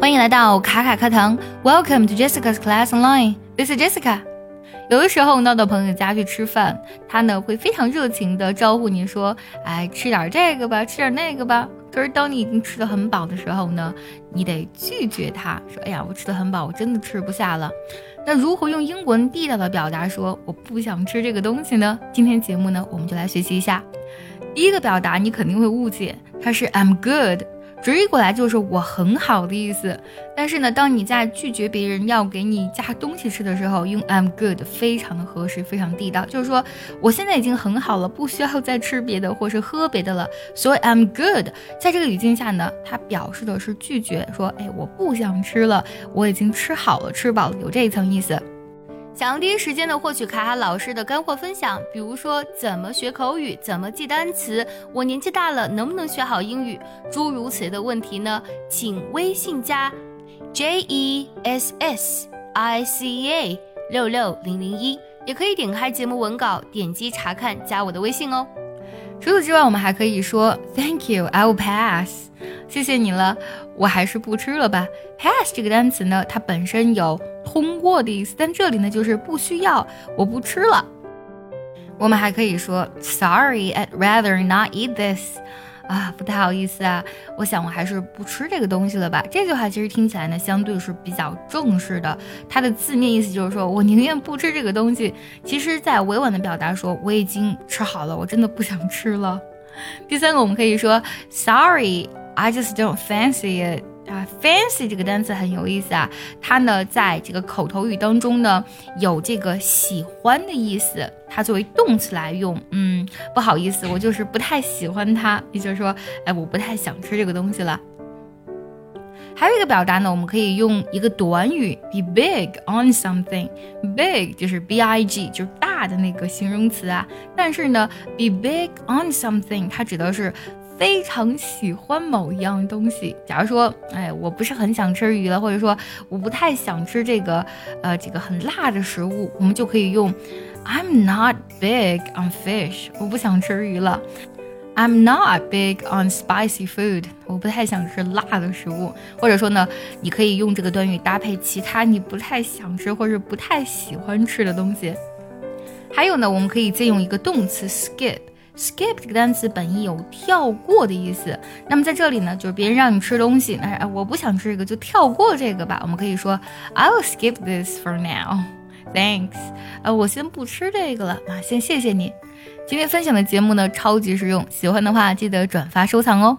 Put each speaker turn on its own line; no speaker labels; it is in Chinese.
欢迎来到卡卡课堂，Welcome to Jessica's Class Online. This is Jessica. 有的时候呢，到朋友家去吃饭，他呢会非常热情的招呼你说：“哎，吃点这个吧，吃点那个吧。”可是当你已经吃的很饱的时候呢，你得拒绝他说：“哎呀，我吃的很饱，我真的吃不下了。”那如何用英文地道的表达说我不想吃这个东西呢？今天节目呢，我们就来学习一下。第一个表达你肯定会误解，它是 I'm good。直译过来就是我很好的意思，但是呢，当你在拒绝别人要给你加东西吃的时候，用 I'm good 非常的合适，非常地道。就是说，我现在已经很好了，不需要再吃别的或是喝别的了。所以 I'm good 在这个语境下呢，它表示的是拒绝，说，哎，我不想吃了，我已经吃好了，吃饱了，有这一层意思。想要第一时间的获取卡卡老师的干货分享，比如说怎么学口语，怎么记单词，我年纪大了能不能学好英语，诸如此类的问题呢？请微信加 J E S S I C A 六六零零一，也可以点开节目文稿，点击查看，加我的微信哦。除此之外，我们还可以说 Thank you, I will pass。谢谢你了，我还是不吃了吧。Pass 这个单词呢，它本身有通过的意思，但这里呢就是不需要，我不吃了。我们还可以说 Sorry, I'd rather not eat this。啊，不太好意思啊，我想我还是不吃这个东西了吧。这句话其实听起来呢，相对是比较正式的，它的字面意思就是说我宁愿不吃这个东西。其实，在委婉的表达说我已经吃好了，我真的不想吃了。第三个，我们可以说 Sorry。I just don't fancy it 啊，fancy 这个单词很有意思啊，它呢在这个口头语当中呢有这个喜欢的意思，它作为动词来用。嗯，不好意思，我就是不太喜欢它，也就是说，哎，我不太想吃这个东西了。还有一个表达呢，我们可以用一个短语 be big on something，big 就是 b i g 就是大的那个形容词啊，但是呢，be big on something 它指的是。非常喜欢某一样东西，假如说，哎，我不是很想吃鱼了，或者说我不太想吃这个，呃，这个很辣的食物，我们就可以用，I'm not big on fish，我不想吃鱼了，I'm not big on spicy food，我不太想吃辣的食物，或者说呢，你可以用这个短语搭配其他你不太想吃或者不太喜欢吃的东西，还有呢，我们可以借用一个动词 skip。Skip 这个单词本意有跳过的意思，那么在这里呢，就是别人让你吃东西，那我不想吃这个，就跳过这个吧。我们可以说 I will skip this for now. Thanks. 呃，我先不吃这个了啊，先谢谢你。今天分享的节目呢，超级实用，喜欢的话记得转发收藏哦。